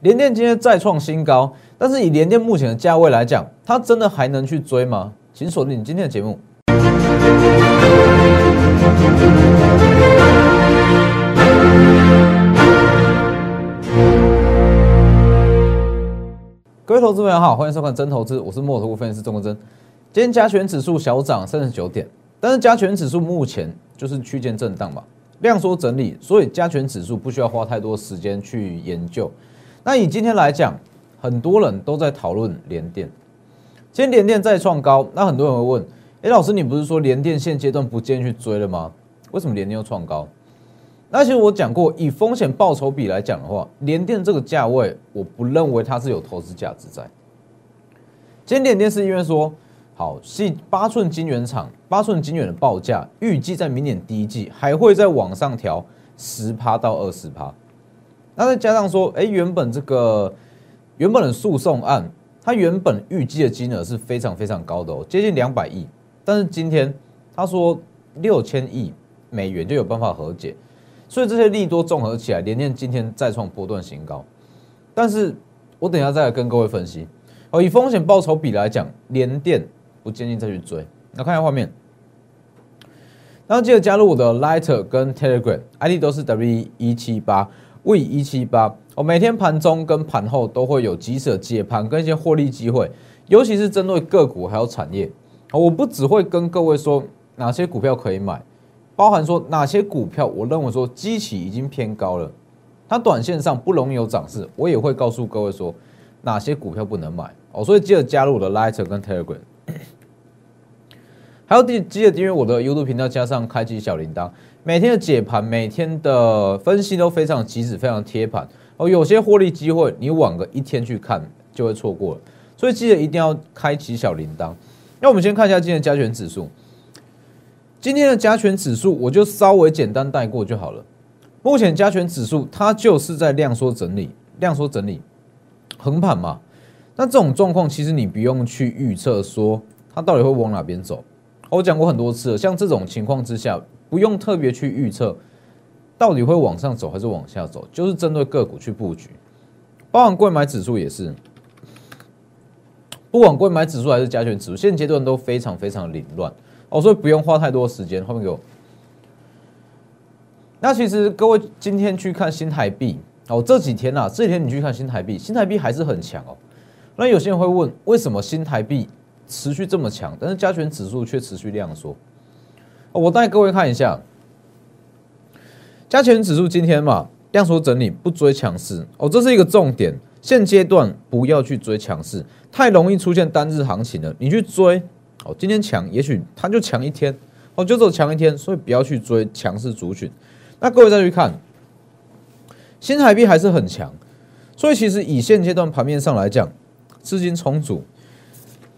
联电今天再创新高，但是以联电目前的价位来讲，它真的还能去追吗？请锁定今天的节目。各位投资朋友好，欢迎收看真投资，我是墨图分析师钟国珍。今天加权指数小涨三十九点，但是加权指数目前就是区间震荡嘛，量缩整理，所以加权指数不需要花太多时间去研究。那以今天来讲，很多人都在讨论联电，今天联电再创高，那很多人会问：哎，老师，你不是说联电现阶段不建议去追了吗？为什么联电又创高？那其实我讲过，以风险报酬比来讲的话，联电这个价位，我不认为它是有投资价值在。今天联电是因为说，好，是八寸晶圆厂，八寸晶圆的报价预计在明年第一季还会再往上调十趴到二十趴。那再加上说，哎，原本这个原本的诉讼案，它原本预计的金额是非常非常高的哦，接近两百亿。但是今天他说六千亿美元就有办法和解，所以这些利多综合起来，联电今天再创波段新高。但是我等下再来跟各位分析哦，以风险报酬比来讲，联电不建议再去追。那看一下画面，那记得加入我的 Lighter 跟 Telegram，ID 都是 W 一七八。为一七八，我每天盘中跟盘后都会有几舍解盘跟一些获利机会，尤其是针对个股还有产业，我不只会跟各位说哪些股票可以买，包含说哪些股票我认为说基期已经偏高了，它短线上不容易有涨势，我也会告诉各位说哪些股票不能买。哦，所以记得加入我的 Lighter 跟 Telegram，还有记记得订阅我的 YouTube 频道，加上开启小铃铛。每天的解盘，每天的分析都非常及时，非常贴盘哦。有些获利机会，你晚个一天去看就会错过了，所以记得一定要开启小铃铛。那我们先看一下今天的加权指数。今天的加权指数，我就稍微简单带过就好了。目前加权指数它就是在量缩整理，量缩整理横盘嘛。那这种状况，其实你不用去预测说它到底会往哪边走。我讲过很多次了，像这种情况之下。不用特别去预测，到底会往上走还是往下走，就是针对个股去布局。包含贵买指数也是，不管贵买指数还是加权指数，现阶段都非常非常凌乱哦，所以不用花太多时间。后面给我。那其实各位今天去看新台币哦，这几天啊，这几天你去看新台币，新台币还是很强哦。那有些人会问，为什么新台币持续这么强，但是加权指数却持续量缩？我带各位看一下，加权指数今天嘛量缩整理，不追强势哦，这是一个重点。现阶段不要去追强势，太容易出现单日行情了。你去追哦，今天强，也许它就强一天哦，就走强一天，所以不要去追强势族群。那各位再去看，新台币还是很强，所以其实以现阶段盘面上来讲，资金充足，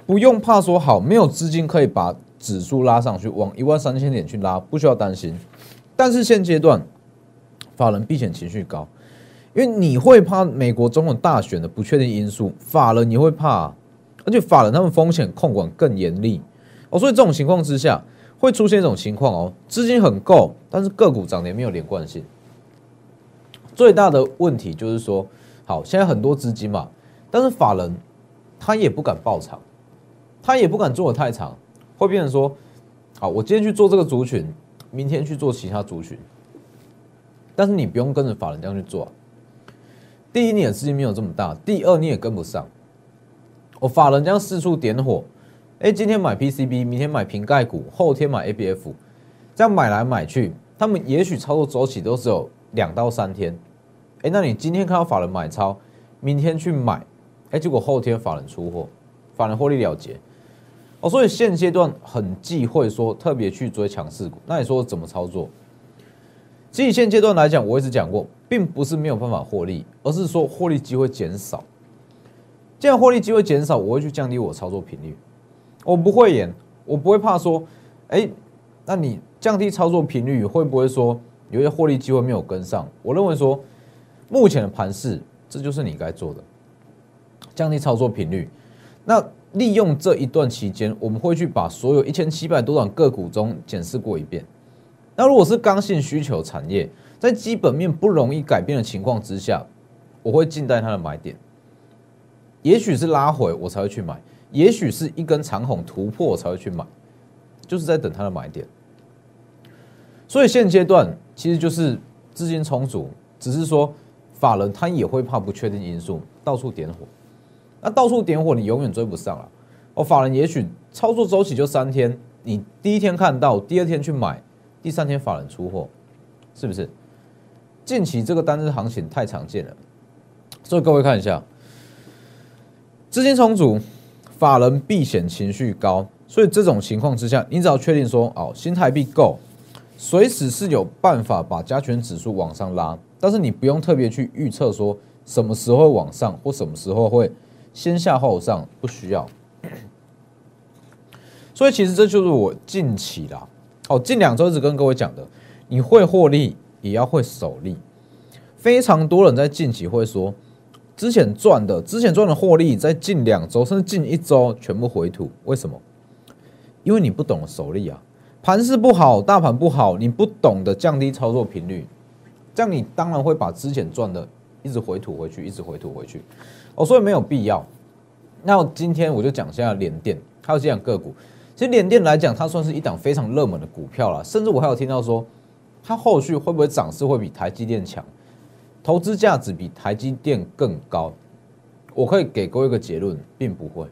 不用怕说好没有资金可以把。指数拉上去，往一万三千点去拉，不需要担心。但是现阶段，法人避险情绪高，因为你会怕美国总统大选的不确定因素，法人你会怕，而且法人他们风险控管更严厉哦，所以这种情况之下，会出现一种情况哦，资金很够，但是个股涨跌没有连贯性。最大的问题就是说，好，现在很多资金嘛，但是法人他也不敢爆仓，他也不敢做的太长。会变成说，好，我今天去做这个族群，明天去做其他族群，但是你不用跟着法人这样去做。第一，你的资金没有这么大；第二，你也跟不上。我法人这样四处点火，哎，今天买 PCB，明天买瓶盖股，后天买 ABF，这样买来买去，他们也许操作周期都只有两到三天。哎，那你今天看到法人买超，明天去买，哎，结果后天法人出货，法人获利了结。哦，所以现阶段很忌讳说特别去追强势股。那你说怎么操作？其实现阶段来讲，我一直讲过，并不是没有办法获利，而是说获利机会减少。既然获利机会减少，我会去降低我操作频率。我不会演，我不会怕说，哎，那你降低操作频率会不会说有些获利机会没有跟上？我认为说，目前的盘势，这就是你该做的，降低操作频率。那利用这一段期间，我们会去把所有一千七百多档个股中检视过一遍。那如果是刚性需求产业，在基本面不容易改变的情况之下，我会静待它的买点，也许是拉回我才会去买，也许是一根长虹突破我才会去买，就是在等它的买点。所以现阶段其实就是资金充足，只是说法人他也会怕不确定因素到处点火，那到处点火你永远追不上了。哦，法人也许操作周期就三天，你第一天看到，第二天去买，第三天法人出货，是不是？近期这个单日行情太常见了，所以各位看一下，资金充足，法人避险情绪高，所以这种情况之下，你只要确定说，哦，新台币够，随时是有办法把加权指数往上拉，但是你不用特别去预测说什么时候往上或什么时候会先下后上，不需要。所以其实这就是我近期啦，哦，近两周一直跟各位讲的，你会获利也要会守利。非常多人在近期会说，之前赚的、之前赚的获利，在近两周甚至近一周全部回吐，为什么？因为你不懂守利啊，盘势不好，大盘不好，你不懂得降低操作频率，这样你当然会把之前赚的一直回吐回去，一直回吐回去。哦，所以没有必要。那今天我就讲一下联电，还有这样个股。其实联电来讲，它算是一档非常热门的股票了，甚至我还有听到说，它后续会不会涨势会比台积电强，投资价值比台积电更高？我可以给各位一个结论，并不会，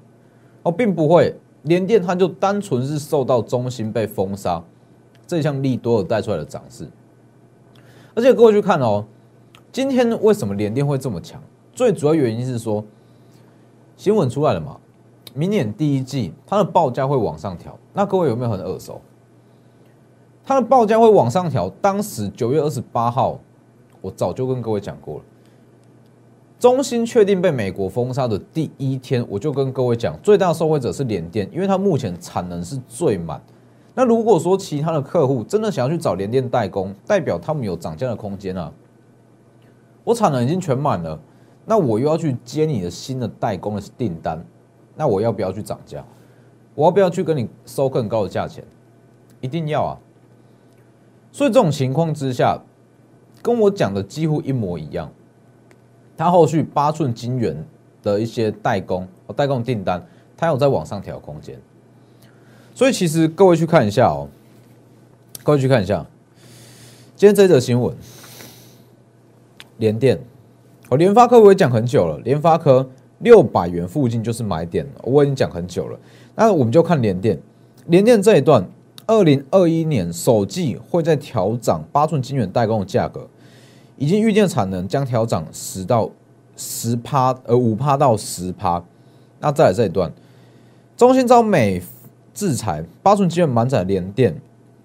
哦，并不会，联电它就单纯是受到中芯被封杀这项利多而带出来的涨势，而且各位去看哦，今天为什么联电会这么强？最主要原因是说，新闻出来了嘛。明年第一季，它的报价会往上调。那各位有没有很耳熟？它的报价会往上调。当时九月二十八号，我早就跟各位讲过了。中芯确定被美国封杀的第一天，我就跟各位讲，最大受惠者是联电，因为它目前产能是最满。那如果说其他的客户真的想要去找联电代工，代表他们有涨价的空间啊。我产能已经全满了，那我又要去接你的新的代工的订单。那我要不要去涨价？我要不要去跟你收更高的价钱？一定要啊！所以这种情况之下，跟我讲的几乎一模一样。它后续八寸晶圆的一些代工、代工订单，它有在往上调空间。所以其实各位去看一下哦，各位去看一下，今天这则新闻，联电，我联发科我也讲很久了，联发科。六百元附近就是买点，我已经讲很久了。那我们就看联电，联电这一段，二零二一年首季会在调涨八寸晶圆代工的价格，已经预见产能将调涨十到十趴，呃五趴到十趴。那再来这一段，中芯招美制裁八寸晶圆满载联电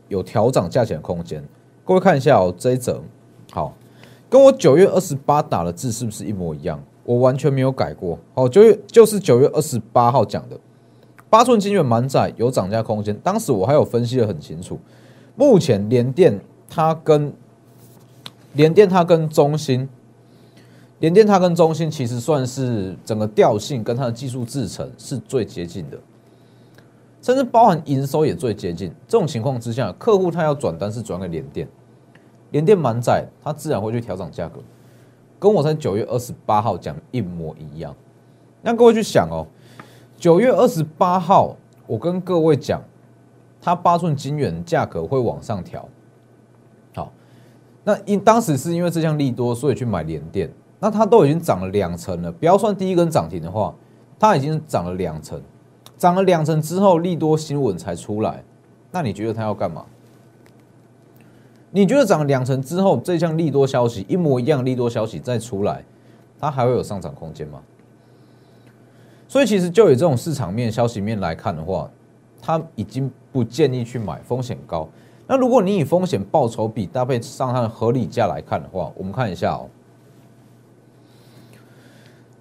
有调涨价钱的空间。各位看一下哦，这一则好，跟我九月二十八打的字是不是一模一样？我完全没有改过，好，九月就是九月二十八号讲的，八寸晶圆满载有涨价空间。当时我还有分析的很清楚，目前联电它跟联电它跟中芯，联电它跟中芯其实算是整个调性跟它的技术制程是最接近的，甚至包含营收也最接近。这种情况之下，客户他要转单是转给联电，联电满载，它自然会去调整价格。跟我在九月二十八号讲一模一样，那各位去想哦，九月二十八号我跟各位讲，它八寸晶圆价格会往上调，好，那因当时是因为这项利多，所以去买联电，那它都已经涨了两成了，不要算第一根涨停的话，它已经涨了两成，涨了两成之后利多新闻才出来，那你觉得它要干嘛？你觉得涨两成之后，这项利多消息一模一样利多消息再出来，它还会有上涨空间吗？所以其实就以这种市场面、消息面来看的话，它已经不建议去买，风险高。那如果你以风险报酬比搭配上它的合理价来看的话，我们看一下哦。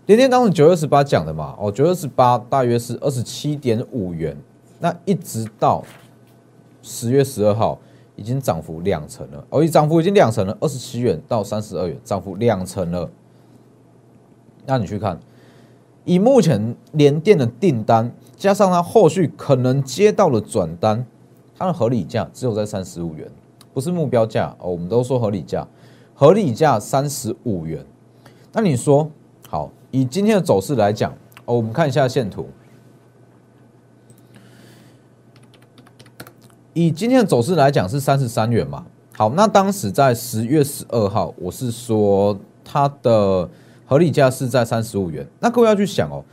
连天当时九月十八讲的嘛，哦，九月十八大约是二十七点五元，那一直到十月十二号。已经涨幅两成了，而已涨幅已经两成了，二十七元到三十二元，涨幅两成了。那你去看，以目前联电的订单，加上它后续可能接到的转单，它的合理价只有在三十五元，不是目标价哦。我们都说合理价，合理价三十五元，那你说好，以今天的走势来讲，哦，我们看一下线图。以今天的走势来讲是三十三元嘛？好，那当时在十月十二号，我是说它的合理价是在三十五元。那各位要去想哦，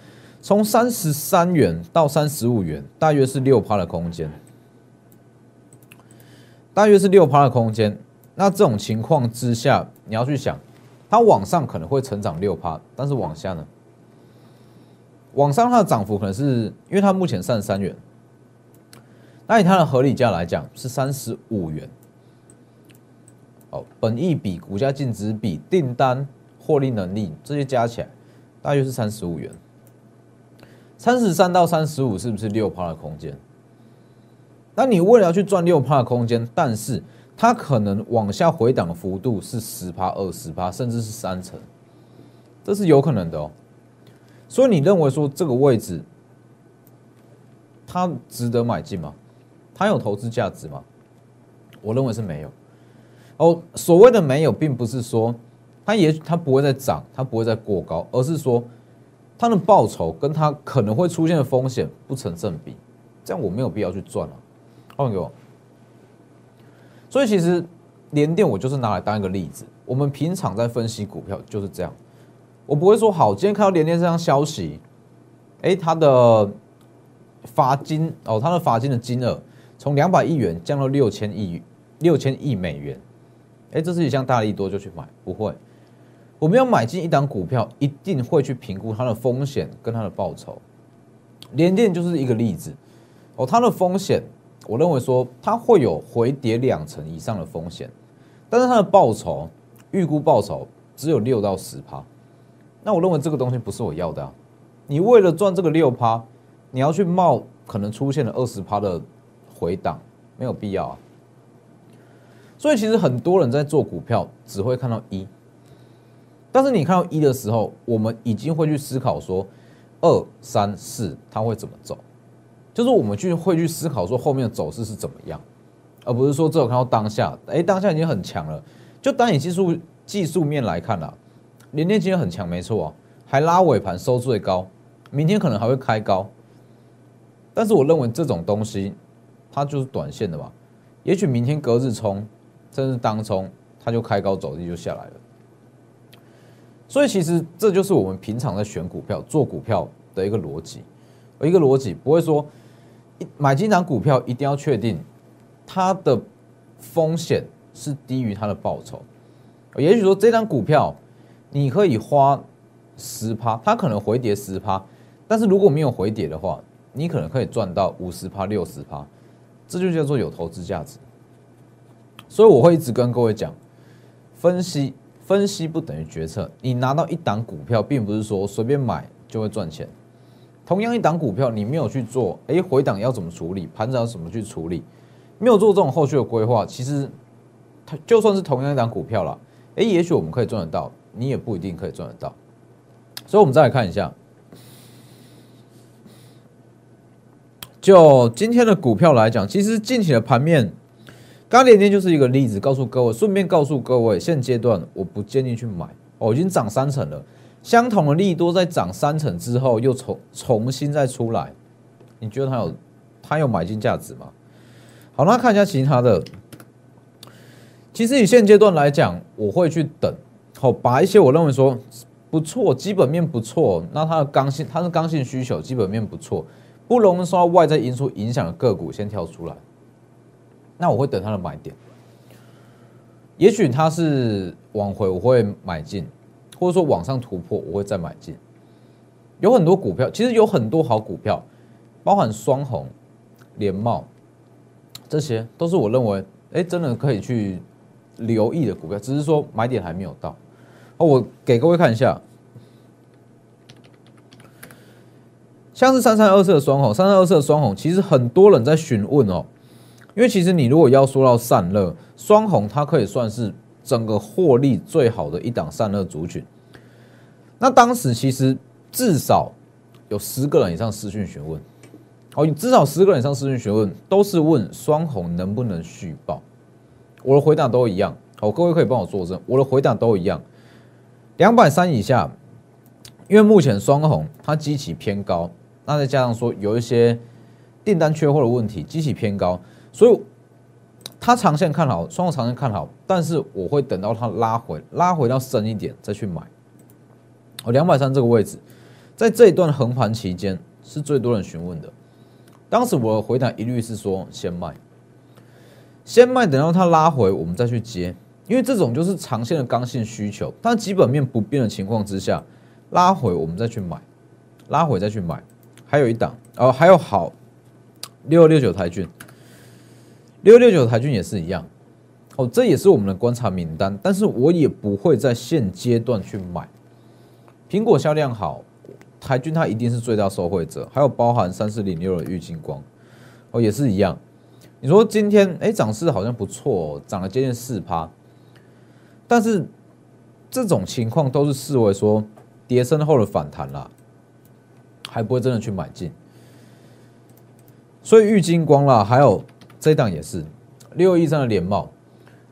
从三十三元到三十五元，大约是六趴的空间，大约是六趴的空间。那这种情况之下，你要去想，它往上可能会成长六趴，但是往下呢？往上它的涨幅可能是因为它目前三十三元。那以它的合理价来讲是三十五元，哦，本益比、股价净值比、订单、获利能力这些加起来，大约是三十五元。三十三到三十五是不是六趴的空间？那你为了要去赚六趴的空间，但是它可能往下回档的幅度是十趴、二十趴，甚至是三成，这是有可能的哦。所以你认为说这个位置它值得买进吗？它有投资价值吗？我认为是没有。哦，所谓的没有，并不是说它也它不会再涨，它不会再过高，而是说它的报酬跟它可能会出现的风险不成正比，这样我没有必要去赚了。换给我。所以其实联电我就是拿来当一个例子，我们平常在分析股票就是这样，我不会说好，今天看到联电这张消息，哎，它的罚金哦，它的罚金的金额。从两百亿元降到六千亿六千亿美元，哎，这是一项大利多就去买？不会，我们要买进一档股票，一定会去评估它的风险跟它的报酬。联电就是一个例子哦，它的风险，我认为说它会有回跌两成以上的风险，但是它的报酬预估报酬只有六到十趴，那我认为这个东西不是我要的啊！你为了赚这个六趴，你要去冒可能出现了二十趴的。回档没有必要啊，所以其实很多人在做股票只会看到一，但是你看到一的时候，我们已经会去思考说二三四它会怎么走，就是我们去会去思考说后面的走势是怎么样，而不是说只有看到当下，哎，当下已经很强了，就单以技术技术面来看啦，连电今天很强没错，还拉尾盘收最高，明天可能还会开高，但是我认为这种东西。它就是短线的嘛，也许明天隔日冲，甚至当冲，它就开高走低就下来了。所以其实这就是我们平常在选股票、做股票的一个逻辑，一个逻辑不会说买进档股票一定要确定它的风险是低于它的报酬。也许说这张股票你可以花十趴，它可能回跌十趴，但是如果没有回跌的话，你可能可以赚到五十趴、六十趴。这就叫做有投资价值，所以我会一直跟各位讲，分析分析不等于决策。你拿到一档股票，并不是说随便买就会赚钱。同样一档股票，你没有去做，哎，回档要怎么处理，盘子要怎么去处理，没有做这种后续的规划，其实它就算是同样一档股票了，哎，也许我们可以赚得到，你也不一定可以赚得到。所以，我们再来看一下。就今天的股票来讲，其实近期的盘面，刚连天就是一个例子，告诉各位，顺便告诉各位，现阶段我不建议去买哦，已经涨三成了，相同的利多在涨三成之后又重重新再出来，你觉得它有它有买进价值吗？好，那看一下其他的，其实以现阶段来讲，我会去等，好，把一些我认为说不错，基本面不错，那它的刚性，它是刚性需求，基本面不错。不容易受到外在因素影响的个股先跳出来，那我会等它的买点。也许它是往回，我会买进，或者说往上突破，我会再买进。有很多股票，其实有很多好股票，包含双红、联茂，这些都是我认为，哎，真的可以去留意的股票，只是说买点还没有到。哦，我给各位看一下。像是三三二四的双红，三三二四的双红，其实很多人在询问哦，因为其实你如果要说到散热，双红它可以算是整个获利最好的一档散热族群。那当时其实至少有十个人以上私讯询问，哦，至少十个人以上私讯询问都是问双红能不能续报，我的回答都一样，好，各位可以帮我作证，我的回答都一样。两百三以下，因为目前双红它基期偏高，那再加上说有一些订单缺货的问题，机器偏高，所以它长线看好，双红长线看好，但是我会等到它拉回，拉回到深一点再去买。哦，两百三这个位置，在这一段横盘期间是最多人询问的，当时我的回答一律是说先卖，先卖，等到它拉回我们再去接。因为这种就是长线的刚性需求，但基本面不变的情况之下，拉回我们再去买，拉回再去买。还有一档哦，还有好六六九台骏，六六九台骏也是一样哦，这也是我们的观察名单，但是我也不会在现阶段去买。苹果销量好，台骏它一定是最大受惠者，还有包含三四零六的玉金光哦，也是一样。你说今天哎涨势好像不错，涨了接近四趴。但是这种情况都是视为说跌升后的反弹啦，还不会真的去买进。所以玉金光啦，还有这档也是六二一三的连帽，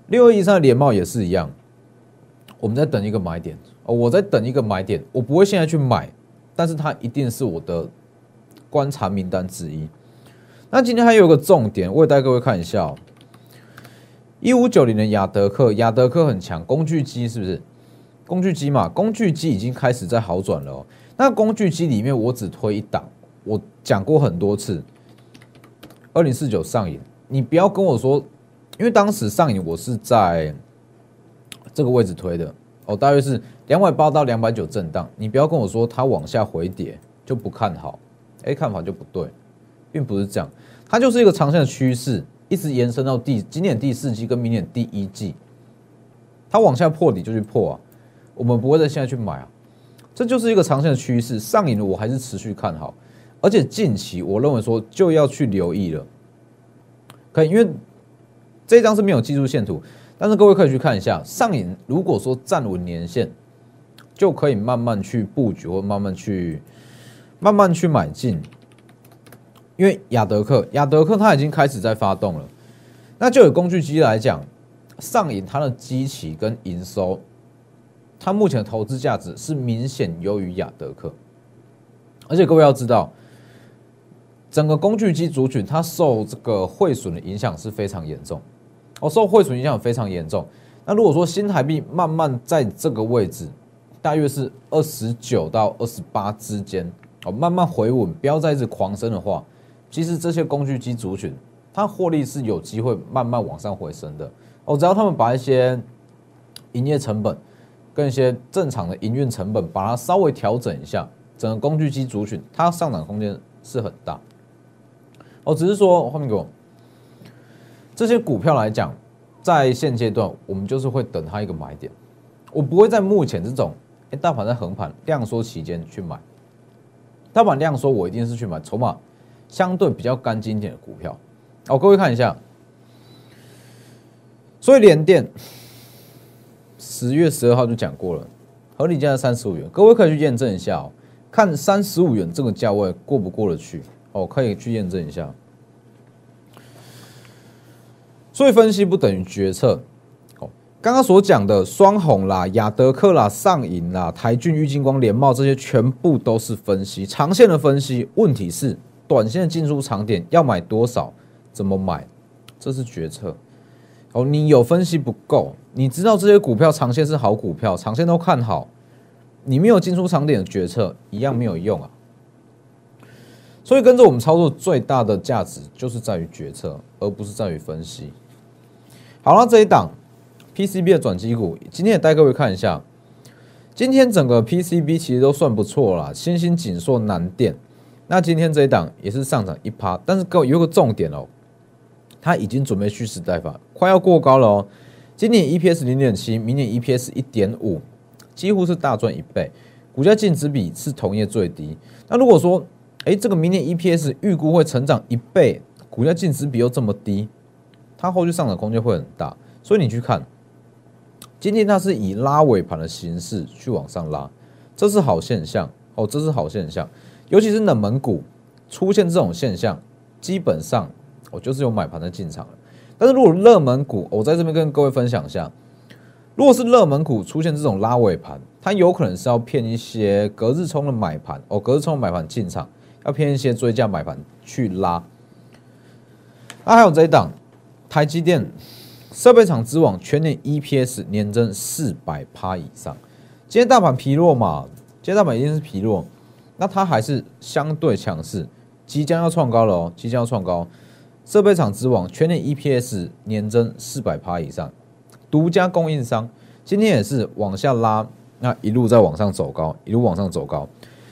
六二一三的连帽也是一样。我们在等一个买点哦，我在等一个买点，我不会现在去买，但是它一定是我的观察名单之一。那今天还有个重点，我也带各位看一下。一五九零的亚德克，亚德克很强，工具机是不是？工具机嘛，工具机已经开始在好转了哦。那工具机里面，我只推一档，我讲过很多次，二零四九上影，你不要跟我说，因为当时上影我是在这个位置推的哦，大约是两百八到两百九震荡，你不要跟我说它往下回跌就不看好，哎，看法就不对，并不是这样，它就是一个长线的趋势。一直延伸到第今年第四季跟明年第一季，它往下破底就去破啊，我们不会在现在去买啊，这就是一个长线的趋势，上影的我还是持续看好，而且近期我认为说就要去留意了，可以，因为这张是没有技术线图，但是各位可以去看一下上影，如果说站稳年线，就可以慢慢去布局或慢慢去慢慢去买进。因为亚德克，亚德克它已经开始在发动了，那就有工具机来讲，上影它的机器跟营收，它目前的投资价值是明显优于亚德克，而且各位要知道，整个工具机族群它受这个汇损的影响是非常严重，哦，受汇损影响非常严重。那如果说新台币慢慢在这个位置，大约是二十九到二十八之间，哦，慢慢回稳，不要再一直狂升的话。其实这些工具机族群，它获利是有机会慢慢往上回升的哦。只要他们把一些营业成本跟一些正常的营运成本，把它稍微调整一下，整个工具机族群它上涨空间是很大。哦，只是说后面给我这些股票来讲，在现阶段我们就是会等它一个买点，我不会在目前这种哎大盘在横盘量缩期间去买。大盘量缩，我一定是去买筹码。相对比较干净一点的股票，哦，各位看一下，所以联电十月十二号就讲过了，合理价三十五元，各位可以去验证一下哦，看三十五元这个价位过不过得去哦，可以去验证一下。所以分析不等于决策哦。刚刚所讲的双红啦、亚德克啦、上影啦、台骏、玉金光、联茂这些，全部都是分析长线的分析。问题是。短线进出长点要买多少？怎么买？这是决策。哦，你有分析不够，你知道这些股票长线是好股票，长线都看好，你没有进出长点的决策一样没有用啊。所以跟着我们操作最大的价值就是在于决策，而不是在于分析。好了，这一档 PCB 的转机股，今天也带各位看一下。今天整个 PCB 其实都算不错啦，新兴、锦硕、南电。那今天这一档也是上涨一趴，但是各位有个重点哦，它已经准备蓄势待发，快要过高了哦。今年 EPS 零点七，明年 EPS 一点五，几乎是大赚一倍，股价净值比是同业最低。那如果说，哎，这个明年 EPS 预估会成长一倍，股价净值比又这么低，它后续上涨空间会很大。所以你去看，今天它是以拉尾盘的形式去往上拉，这是好现象哦，这是好现象。尤其是冷门股出现这种现象，基本上我就是有买盘的进场了。但是如果热门股，我在这边跟各位分享一下，如果是热门股出现这种拉尾盘，它有可能是要骗一些隔日冲的买盘哦，隔日冲买盘进场，要骗一些追价买盘去拉。那还有这一档，台积电设备厂之王全年 EPS 年增四百趴以上。今天大盘疲弱嘛，今天大盘一定是疲弱，那它还是相对强势，即将要创高了哦，即将要创高。设备厂之王全年 EPS 年增四百趴以上。独家供应商今天也是往下拉，那一路在往上走高，一路往上走高。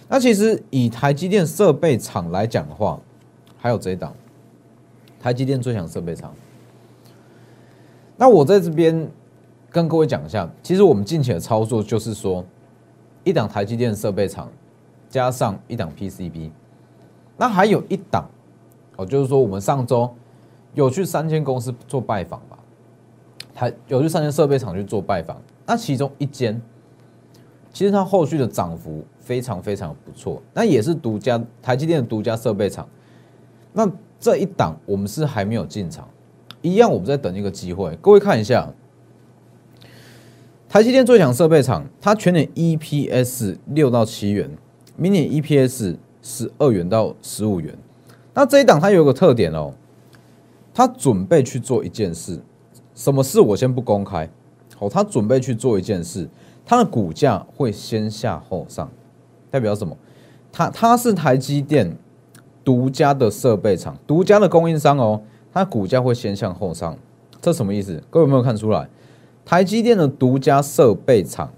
那其实以台积电设备厂来讲的话，还有这一档台积电最强设备厂。那我在这边跟各位讲一下，其实我们近期的操作就是说，一档台积电设备厂加上一档 PCB，那还有一档哦，就是说我们上周有去三间公司做拜访吧。台有去三间设备厂去做拜访，那其中一间，其实它后续的涨幅非常非常不错，那也是独家台积电的独家设备厂。那这一档我们是还没有进场，一样我们在等一个机会。各位看一下，台积电最强设备厂，它全年 EPS 六到七元，明年 EPS 十二元到十五元。那这一档它有个特点哦，它准备去做一件事。什么事我先不公开，好，他准备去做一件事，他的股价会先下后上，代表什么？他他是台积电独家的设备厂，独家的供应商哦，它股价会先向后上，这什么意思？各位有没有看出来？台积电的独家设备厂，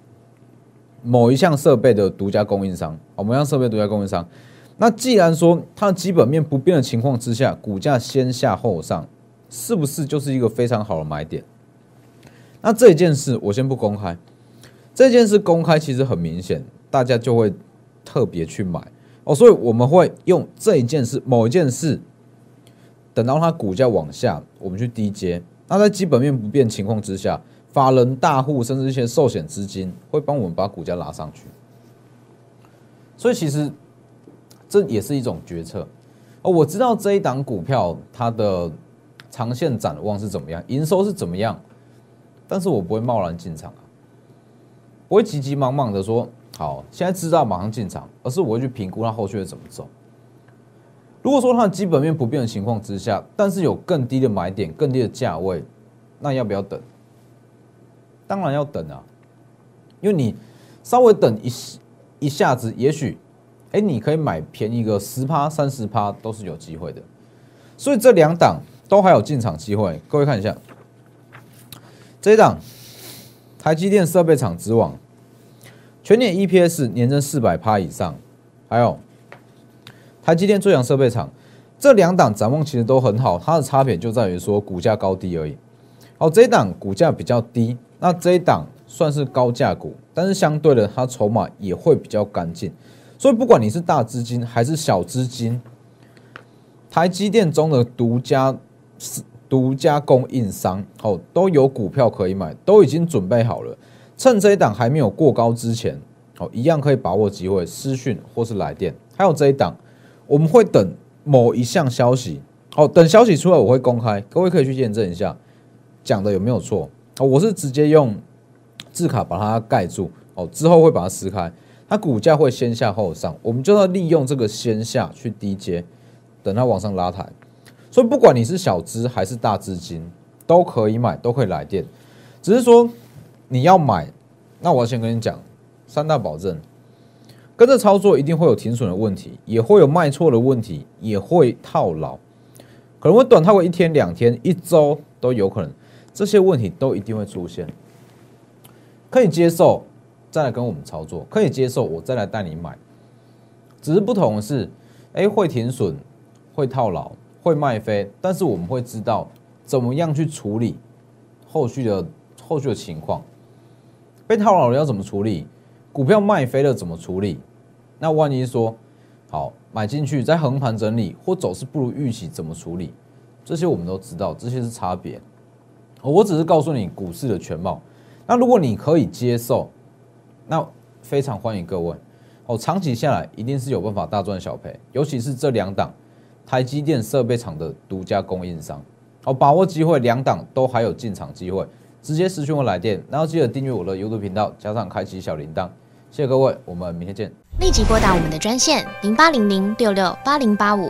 某一项设备的独家供应商，哦，某项设备独家供应商，那既然说它基本面不变的情况之下，股价先下后上。是不是就是一个非常好的买点？那这件事我先不公开，这件事公开其实很明显，大家就会特别去买哦，所以我们会用这一件事、某一件事，等到它股价往下，我们去低接。那在基本面不变情况之下，法人大户甚至一些寿险资金会帮我们把股价拉上去。所以其实这也是一种决策哦。我知道这一档股票它的。长线展望是怎么样？营收是怎么样？但是我不会贸然进场啊，不会急急忙忙的说好，现在知道马上进场，而是我会去评估它后续会怎么走。如果说它的基本面不变的情况之下，但是有更低的买点、更低的价位，那要不要等？当然要等啊，因为你稍微等一一下子，也许哎，你可以买便宜个十趴、三十趴都是有机会的。所以这两档。都还有进场机会，各位看一下，这一档台积电设备厂之王，全年 EPS 年增四百趴以上，还有台积电最强设备厂，这两档展望其实都很好，它的差别就在于说股价高低而已。好，这一档股价比较低，那这一档算是高价股，但是相对的它筹码也会比较干净，所以不管你是大资金还是小资金，台积电中的独家。独家供应商，哦，都有股票可以买，都已经准备好了。趁这一档还没有过高之前，哦，一样可以把握机会，私讯或是来电。还有这一档，我们会等某一项消息，哦，等消息出来我会公开，各位可以去验证一下，讲的有没有错？哦，我是直接用字卡把它盖住，哦，之后会把它撕开，它股价会先下后上，我们就要利用这个先下去低接，等它往上拉抬。所以不管你是小资还是大资金，都可以买，都可以来电。只是说你要买，那我要先跟你讲三大保证，跟着操作一定会有停损的问题，也会有卖错的问题，也会套牢，可能会短套个一天、两天、一周都有可能，这些问题都一定会出现。可以接受再来跟我们操作，可以接受我再来带你买，只是不同的是，哎，会停损，会套牢。会卖飞，但是我们会知道怎么样去处理后续的后续的情况。被套牢了要怎么处理？股票卖飞了怎么处理？那万一说好买进去在横盘整理或走势不如预期怎么处理？这些我们都知道，这些是差别。我只是告诉你股市的全貌。那如果你可以接受，那非常欢迎各位。哦，长期下来一定是有办法大赚小赔，尤其是这两档。台积电设备厂的独家供应商，哦把握机会，两档都还有进场机会，直接私讯我来电，然后记得订阅我的 YouTube 频道，加上开启小铃铛。谢谢各位，我们明天见。立即拨打我们的专线零八零零六六八零八五